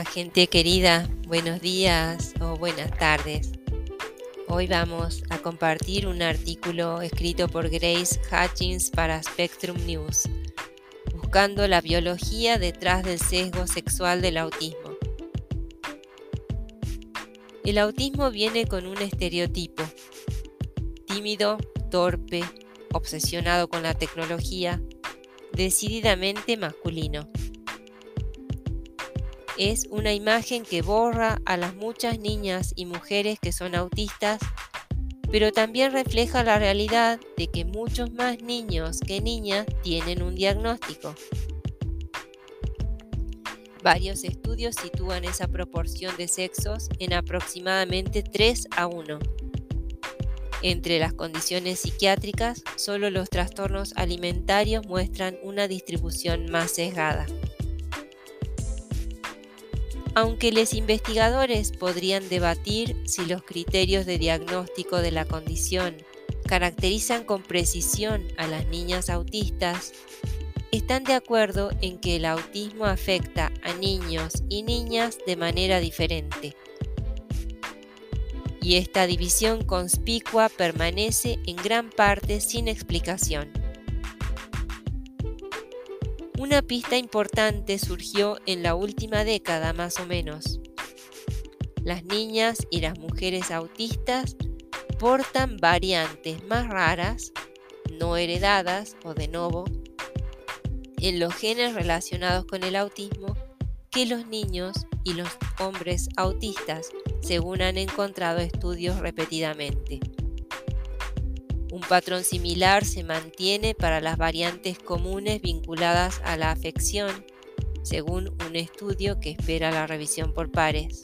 Gente querida, buenos días o buenas tardes. Hoy vamos a compartir un artículo escrito por Grace Hutchins para Spectrum News, buscando la biología detrás del sesgo sexual del autismo. El autismo viene con un estereotipo, tímido, torpe, obsesionado con la tecnología, decididamente masculino es una imagen que borra a las muchas niñas y mujeres que son autistas, pero también refleja la realidad de que muchos más niños que niñas tienen un diagnóstico. Varios estudios sitúan esa proporción de sexos en aproximadamente 3 a 1. Entre las condiciones psiquiátricas, solo los trastornos alimentarios muestran una distribución más sesgada. Aunque los investigadores podrían debatir si los criterios de diagnóstico de la condición caracterizan con precisión a las niñas autistas, están de acuerdo en que el autismo afecta a niños y niñas de manera diferente. Y esta división conspicua permanece en gran parte sin explicación. Una pista importante surgió en la última década más o menos. Las niñas y las mujeres autistas portan variantes más raras, no heredadas o de nuevo, en los genes relacionados con el autismo que los niños y los hombres autistas, según han encontrado estudios repetidamente. Un patrón similar se mantiene para las variantes comunes vinculadas a la afección, según un estudio que espera la revisión por pares.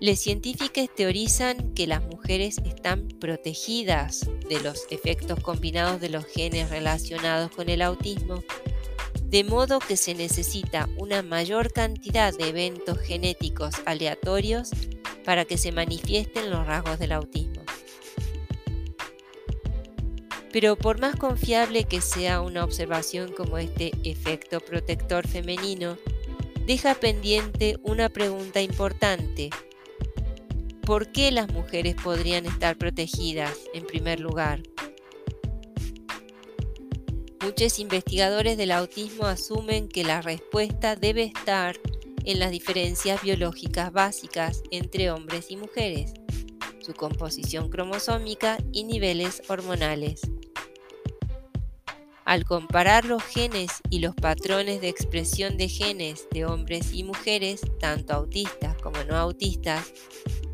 Los científicos teorizan que las mujeres están protegidas de los efectos combinados de los genes relacionados con el autismo, de modo que se necesita una mayor cantidad de eventos genéticos aleatorios para que se manifiesten los rasgos del autismo. Pero por más confiable que sea una observación como este efecto protector femenino, deja pendiente una pregunta importante. ¿Por qué las mujeres podrían estar protegidas en primer lugar? Muchos investigadores del autismo asumen que la respuesta debe estar en las diferencias biológicas básicas entre hombres y mujeres, su composición cromosómica y niveles hormonales. Al comparar los genes y los patrones de expresión de genes de hombres y mujeres, tanto autistas como no autistas,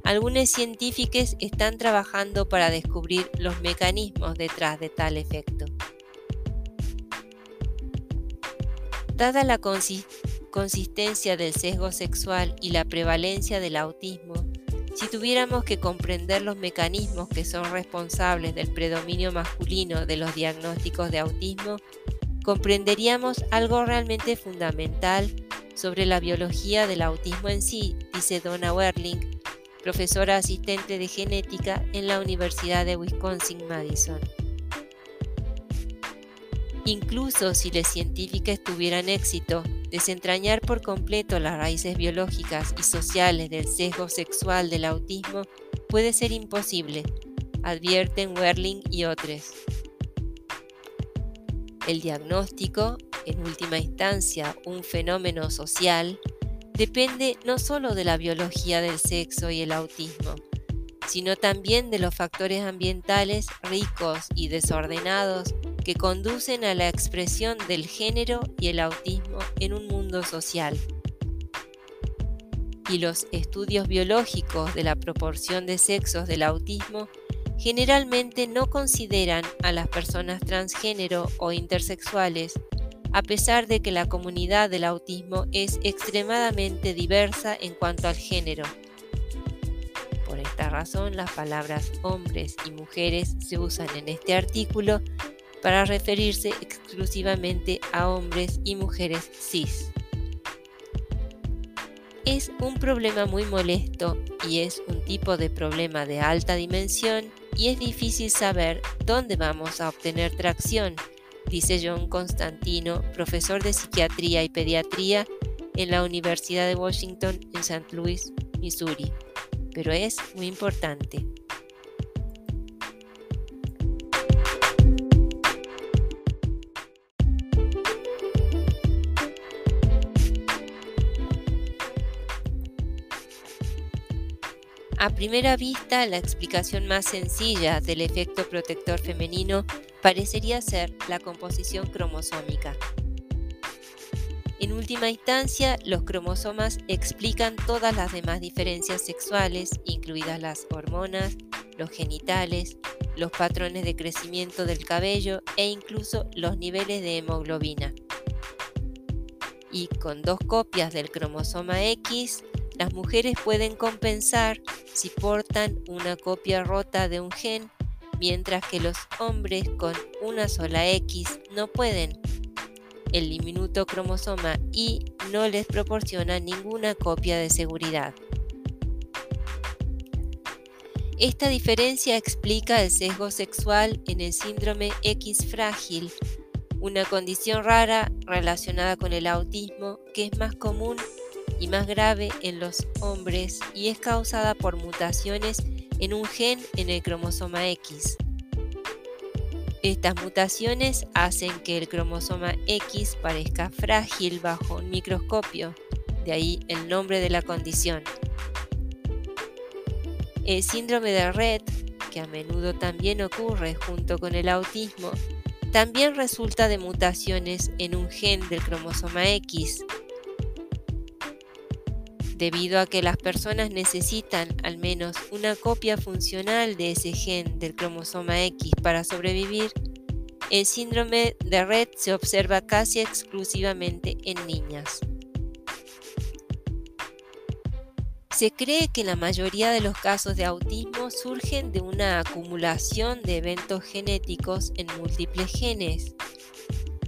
algunos científicos están trabajando para descubrir los mecanismos detrás de tal efecto. Dada la consistencia del sesgo sexual y la prevalencia del autismo, si tuviéramos que comprender los mecanismos que son responsables del predominio masculino de los diagnósticos de autismo, comprenderíamos algo realmente fundamental sobre la biología del autismo en sí, dice Donna Werling, profesora asistente de genética en la Universidad de Wisconsin-Madison. Incluso si los científicos tuvieran éxito Desentrañar por completo las raíces biológicas y sociales del sesgo sexual del autismo puede ser imposible, advierten Werling y otros. El diagnóstico, en última instancia un fenómeno social, depende no solo de la biología del sexo y el autismo, sino también de los factores ambientales ricos y desordenados que conducen a la expresión del género y el autismo en un mundo social. Y los estudios biológicos de la proporción de sexos del autismo generalmente no consideran a las personas transgénero o intersexuales, a pesar de que la comunidad del autismo es extremadamente diversa en cuanto al género. Por esta razón, las palabras hombres y mujeres se usan en este artículo para referirse exclusivamente a hombres y mujeres cis. Es un problema muy molesto y es un tipo de problema de alta dimensión y es difícil saber dónde vamos a obtener tracción, dice John Constantino, profesor de psiquiatría y pediatría en la Universidad de Washington en St. Louis, Missouri, pero es muy importante. A primera vista, la explicación más sencilla del efecto protector femenino parecería ser la composición cromosómica. En última instancia, los cromosomas explican todas las demás diferencias sexuales, incluidas las hormonas, los genitales, los patrones de crecimiento del cabello e incluso los niveles de hemoglobina. Y con dos copias del cromosoma X, las mujeres pueden compensar si portan una copia rota de un gen, mientras que los hombres con una sola X no pueden. El diminuto cromosoma Y no les proporciona ninguna copia de seguridad. Esta diferencia explica el sesgo sexual en el síndrome X frágil, una condición rara relacionada con el autismo que es más común y más grave en los hombres y es causada por mutaciones en un gen en el cromosoma X. Estas mutaciones hacen que el cromosoma X parezca frágil bajo un microscopio, de ahí el nombre de la condición. El síndrome de Rett, que a menudo también ocurre junto con el autismo, también resulta de mutaciones en un gen del cromosoma X, debido a que las personas necesitan al menos una copia funcional de ese gen del cromosoma X para sobrevivir, el síndrome de Rett se observa casi exclusivamente en niñas. Se cree que la mayoría de los casos de autismo surgen de una acumulación de eventos genéticos en múltiples genes.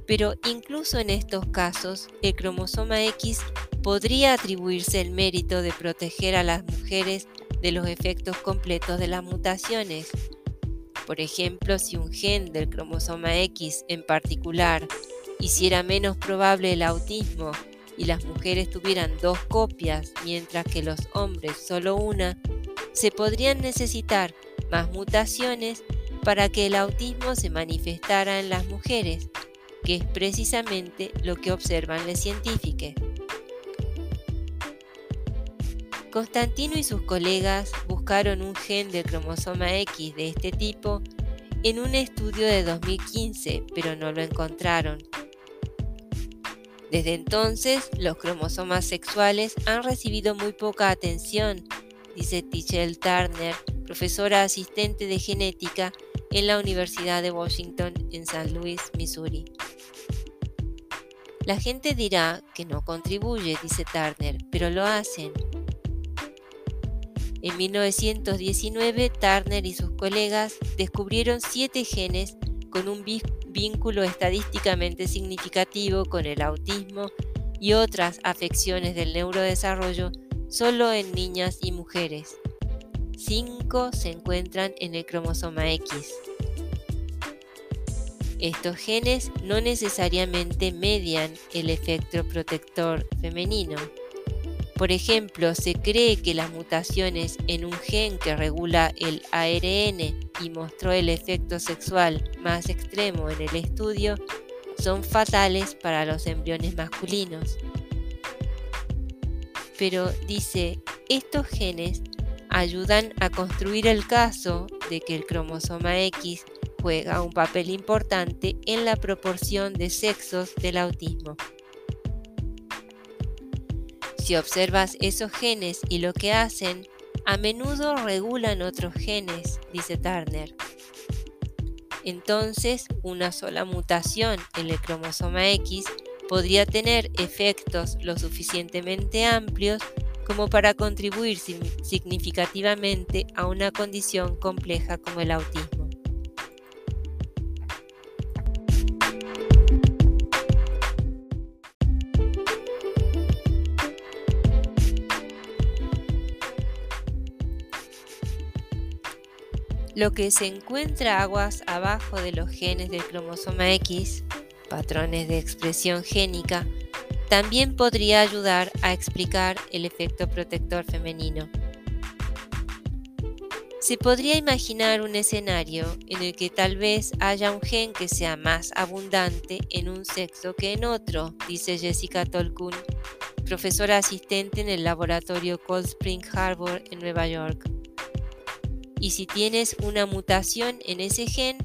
Pero incluso en estos casos, el cromosoma X podría atribuirse el mérito de proteger a las mujeres de los efectos completos de las mutaciones. Por ejemplo, si un gen del cromosoma X en particular hiciera menos probable el autismo y las mujeres tuvieran dos copias mientras que los hombres solo una, se podrían necesitar más mutaciones para que el autismo se manifestara en las mujeres, que es precisamente lo que observan los científicos. Constantino y sus colegas buscaron un gen del cromosoma X de este tipo en un estudio de 2015, pero no lo encontraron. Desde entonces, los cromosomas sexuales han recibido muy poca atención, dice Tichelle Turner, profesora asistente de genética en la Universidad de Washington en San Luis, Missouri. La gente dirá que no contribuye, dice Turner, pero lo hacen. En 1919, Turner y sus colegas descubrieron siete genes con un vínculo estadísticamente significativo con el autismo y otras afecciones del neurodesarrollo solo en niñas y mujeres. Cinco se encuentran en el cromosoma X. Estos genes no necesariamente median el efecto protector femenino. Por ejemplo, se cree que las mutaciones en un gen que regula el ARN y mostró el efecto sexual más extremo en el estudio son fatales para los embriones masculinos. Pero dice, estos genes ayudan a construir el caso de que el cromosoma X juega un papel importante en la proporción de sexos del autismo. Si observas esos genes y lo que hacen, a menudo regulan otros genes, dice Turner. Entonces, una sola mutación en el cromosoma X podría tener efectos lo suficientemente amplios como para contribuir significativamente a una condición compleja como el autismo. Lo que se encuentra aguas abajo de los genes del cromosoma X, patrones de expresión génica, también podría ayudar a explicar el efecto protector femenino. Se podría imaginar un escenario en el que tal vez haya un gen que sea más abundante en un sexo que en otro, dice Jessica Tolkun, profesora asistente en el laboratorio Cold Spring Harbor en Nueva York. Y si tienes una mutación en ese gen,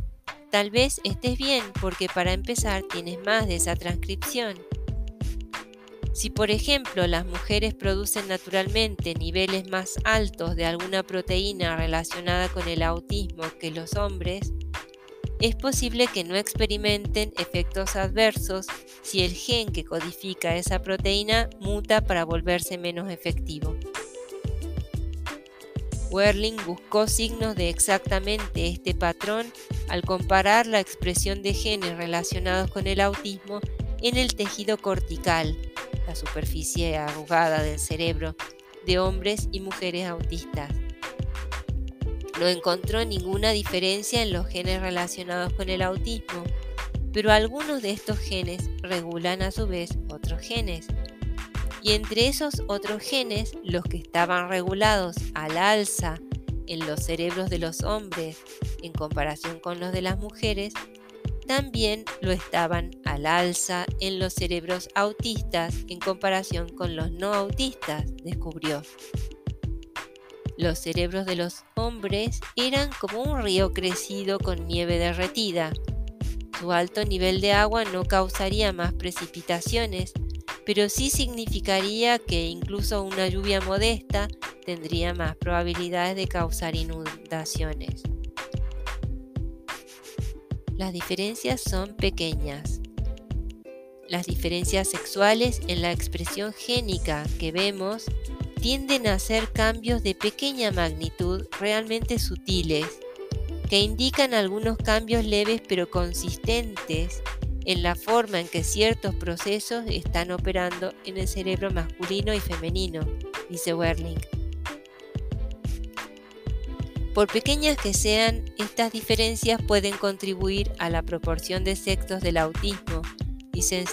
tal vez estés bien porque para empezar tienes más de esa transcripción. Si por ejemplo las mujeres producen naturalmente niveles más altos de alguna proteína relacionada con el autismo que los hombres, es posible que no experimenten efectos adversos si el gen que codifica esa proteína muta para volverse menos efectivo. Werling buscó signos de exactamente este patrón al comparar la expresión de genes relacionados con el autismo en el tejido cortical, la superficie arrugada del cerebro, de hombres y mujeres autistas. No encontró ninguna diferencia en los genes relacionados con el autismo, pero algunos de estos genes regulan a su vez otros genes. Y entre esos otros genes, los que estaban regulados al alza en los cerebros de los hombres en comparación con los de las mujeres, también lo estaban al alza en los cerebros autistas en comparación con los no autistas, descubrió. Los cerebros de los hombres eran como un río crecido con nieve derretida. Su alto nivel de agua no causaría más precipitaciones, pero sí significaría que incluso una lluvia modesta tendría más probabilidades de causar inundaciones. Las diferencias son pequeñas. Las diferencias sexuales en la expresión génica que vemos tienden a ser cambios de pequeña magnitud realmente sutiles, que indican algunos cambios leves pero consistentes en la forma en que ciertos procesos están operando en el cerebro masculino y femenino, dice Werling. Por pequeñas que sean, estas diferencias pueden contribuir a la proporción de sexos del autismo, dice,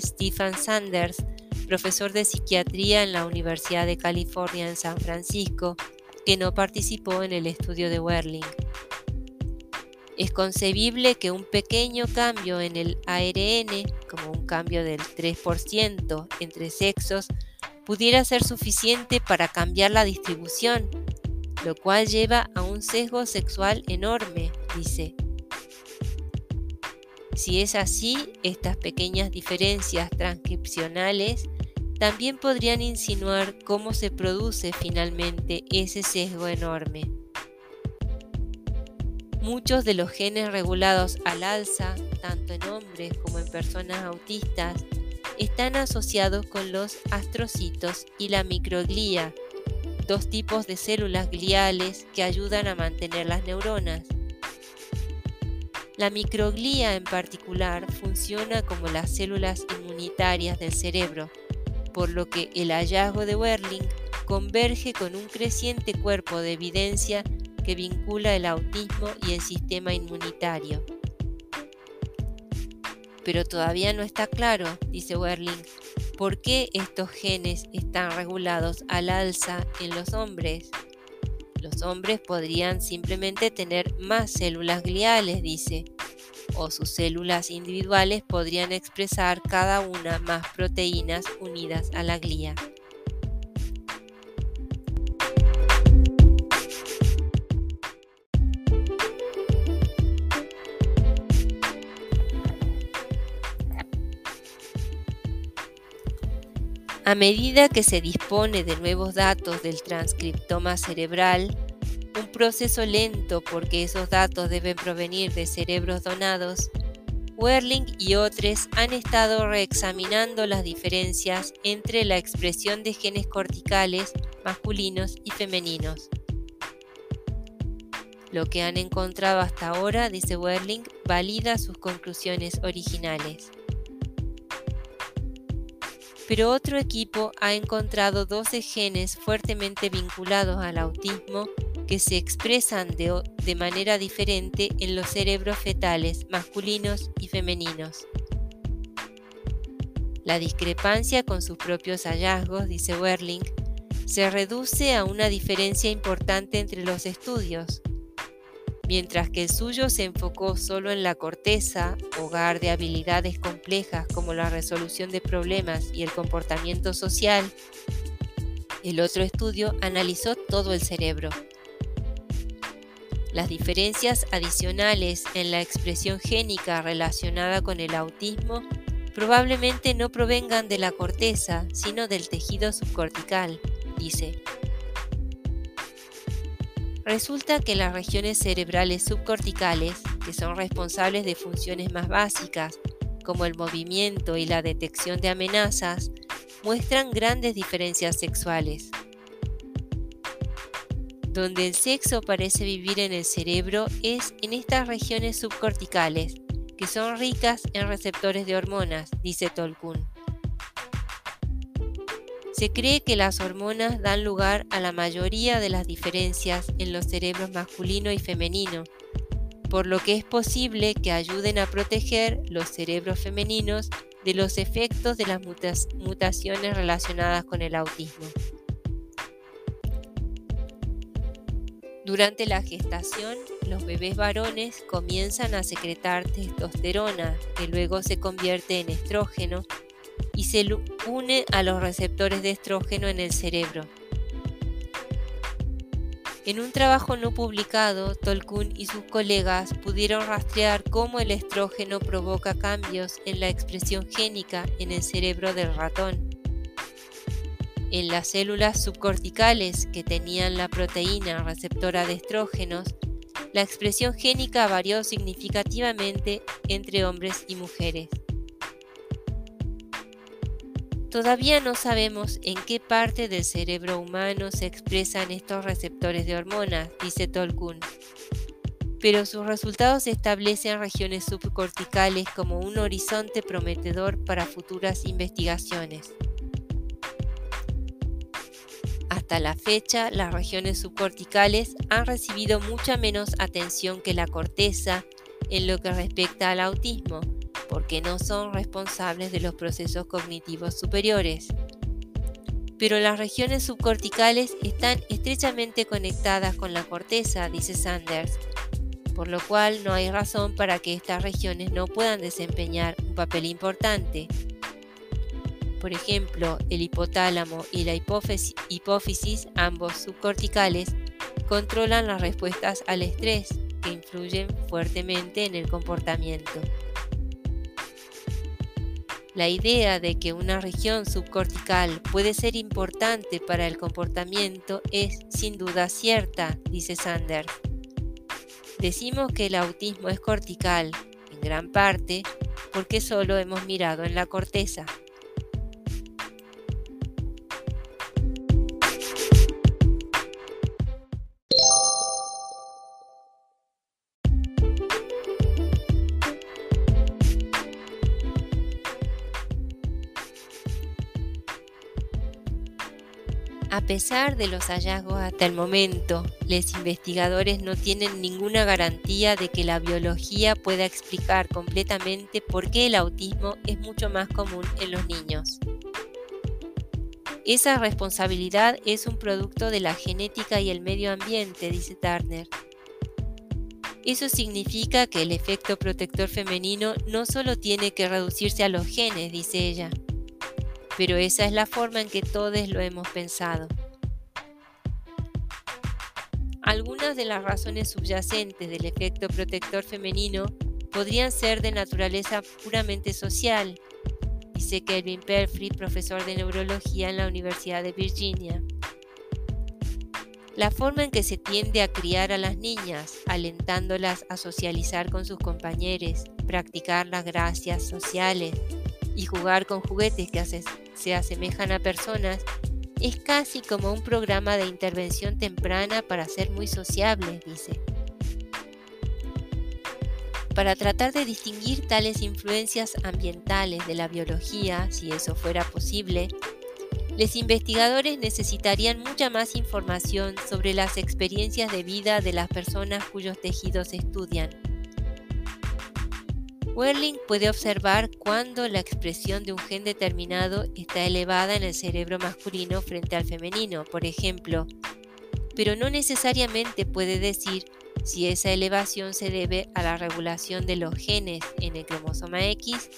Stephen Sanders, profesor de psiquiatría en la Universidad de California en San Francisco, que no participó en el estudio de Werling. Es concebible que un pequeño cambio en el ARN, como un cambio del 3% entre sexos, pudiera ser suficiente para cambiar la distribución lo cual lleva a un sesgo sexual enorme, dice. Si es así, estas pequeñas diferencias transcripcionales también podrían insinuar cómo se produce finalmente ese sesgo enorme. Muchos de los genes regulados al alza, tanto en hombres como en personas autistas, están asociados con los astrocitos y la microglía, dos tipos de células gliales que ayudan a mantener las neuronas. La microglía en particular funciona como las células inmunitarias del cerebro, por lo que el hallazgo de Werling converge con un creciente cuerpo de evidencia que vincula el autismo y el sistema inmunitario. Pero todavía no está claro, dice Werling, ¿Por qué estos genes están regulados al alza en los hombres? Los hombres podrían simplemente tener más células gliales, dice, o sus células individuales podrían expresar cada una más proteínas unidas a la glía. A medida que se dispone de nuevos datos del transcriptoma cerebral, un proceso lento porque esos datos deben provenir de cerebros donados, Werling y otros han estado reexaminando las diferencias entre la expresión de genes corticales masculinos y femeninos. Lo que han encontrado hasta ahora, dice Werling, valida sus conclusiones originales pero otro equipo ha encontrado 12 genes fuertemente vinculados al autismo que se expresan de, manera diferente en los cerebros fetales masculinos y femeninos. La discrepancia con sus propios hallazgos, dice Werling, se reduce a una diferencia importante entre los estudios. Mientras que el suyo se enfocó solo en la corteza, hogar de habilidades complejas como la resolución de problemas y el comportamiento social, el otro estudio analizó todo el cerebro. Las diferencias adicionales en la expresión génica relacionada con el autismo probablemente no provengan de la corteza, sino del tejido subcortical dice. Resulta que las regiones cerebrales subcorticales, que son responsables de funciones más básicas, como el movimiento y la detección de amenazas, muestran grandes diferencias sexuales. Donde el sexo parece vivir en el cerebro es en estas regiones subcorticales, que son ricas en receptores de hormonas, dice Tolkien. Se cree que las hormonas dan lugar a la mayoría de las diferencias en los cerebros masculino y femenino, por lo que es posible que ayuden a proteger los cerebros femeninos de los efectos de las mutaciones relacionadas con el autismo. Durante la gestación, los bebés varones comienzan a secretar testosterona, que luego se convierte en estrógeno y se une a los receptores de estrógeno en el cerebro. En un trabajo no publicado, Tolkien y sus colegas pudieron rastrear cómo el estrógeno provoca cambios en la expresión génica en el cerebro del ratón. En las células subcorticales que tenían la proteína receptora de estrógenos, la expresión génica varió significativamente entre hombres y mujeres. Todavía no sabemos en qué parte del cerebro humano se expresan estos receptores de hormonas, dice Tolkien, pero sus resultados establecen regiones subcorticales como un horizonte prometedor para futuras investigaciones. Hasta la fecha, las regiones subcorticales han recibido mucha menos atención que la corteza en lo que respecta al autismo, porque no son responsables de los procesos cognitivos superiores. Pero las regiones subcorticales están estrechamente conectadas con la corteza, dice Sanders, por lo cual no hay razón para que estas regiones no puedan desempeñar un papel importante. Por ejemplo, el hipotálamo y la hipófisis, ambos subcorticales, controlan las respuestas al estrés, que influyen fuertemente en el comportamiento. La idea de que una región subcortical puede ser importante para el comportamiento es sin duda cierta, dice Sanders. Decimos que el autismo es cortical, en gran parte, porque solo hemos mirado en la corteza. Pesar de los hallazgos hasta el momento, los investigadores no tienen ninguna garantía de que la biología pueda explicar completamente por qué el autismo es mucho más común en los niños. Esa responsabilidad es un producto de la genética y el medio ambiente, dice Turner. Eso significa que el efecto protector femenino no solo tiene que reducirse a los genes, dice ella, pero esa es la forma en que todos lo hemos pensado. Algunas de las razones subyacentes del efecto protector femenino podrían ser de naturaleza puramente social, dice Kelvin Perfrey, profesor de neurología en la Universidad de Virginia. La forma en que se tiende a criar a las niñas, alentándolas a socializar con sus compañeros, practicar las gracias sociales y jugar con juguetes que se asemejan a personas, es casi como un programa de intervención temprana para ser muy sociable, dice. Para tratar de distinguir tales influencias ambientales de la biología, si eso fuera posible, los investigadores necesitarían mucha más información sobre las experiencias de vida de las personas cuyos tejidos estudian. Werling puede observar cuando la expresión de un gen determinado está elevada en el cerebro masculino frente al femenino, por ejemplo, pero no necesariamente puede decir si esa elevación se debe a la regulación de los genes en el cromosoma X,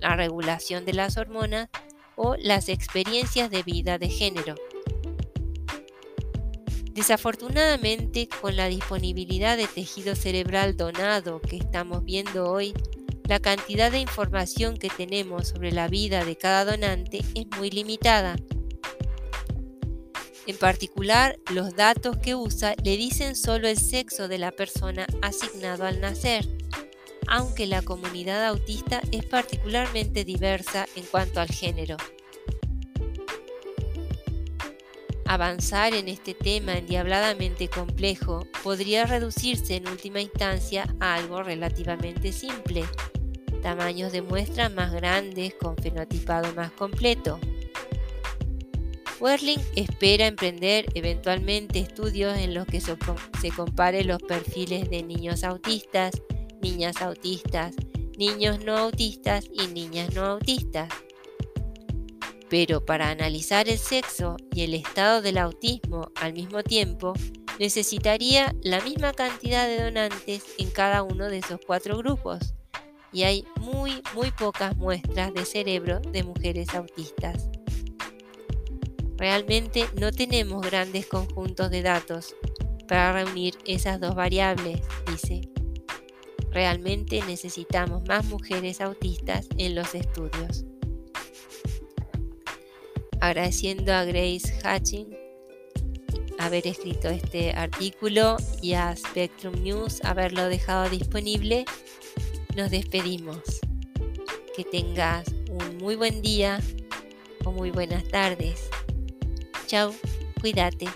la regulación de las hormonas o las experiencias de vida de género. Desafortunadamente, con la disponibilidad de tejido cerebral donado que estamos viendo hoy, la cantidad de información que tenemos sobre la vida de cada donante es muy limitada. En particular, los datos que usa le dicen solo el sexo de la persona asignado al nacer, aunque la comunidad autista es particularmente diversa en cuanto al género. Avanzar en este tema endiabladamente complejo podría reducirse en última instancia a algo relativamente simple, tamaños de muestra más grandes con fenotipado más completo. Werling espera emprender eventualmente estudios en los que se compare los perfiles de niños autistas, niñas autistas, niños no autistas y niñas no autistas pero para analizar el sexo y el estado del autismo al mismo tiempo, necesitaría la misma cantidad de donantes en cada uno de esos cuatro grupos, y hay muy, muy pocas muestras de cerebro de mujeres autistas. Realmente no tenemos grandes conjuntos de datos para reunir esas dos variables, dice. Realmente necesitamos más mujeres autistas en los estudios agradeciendo a Grace Hatching haber escrito este artículo y a Spectrum News haberlo dejado disponible, nos despedimos. Que tengas un muy buen día o muy buenas tardes. Chao, cuídate.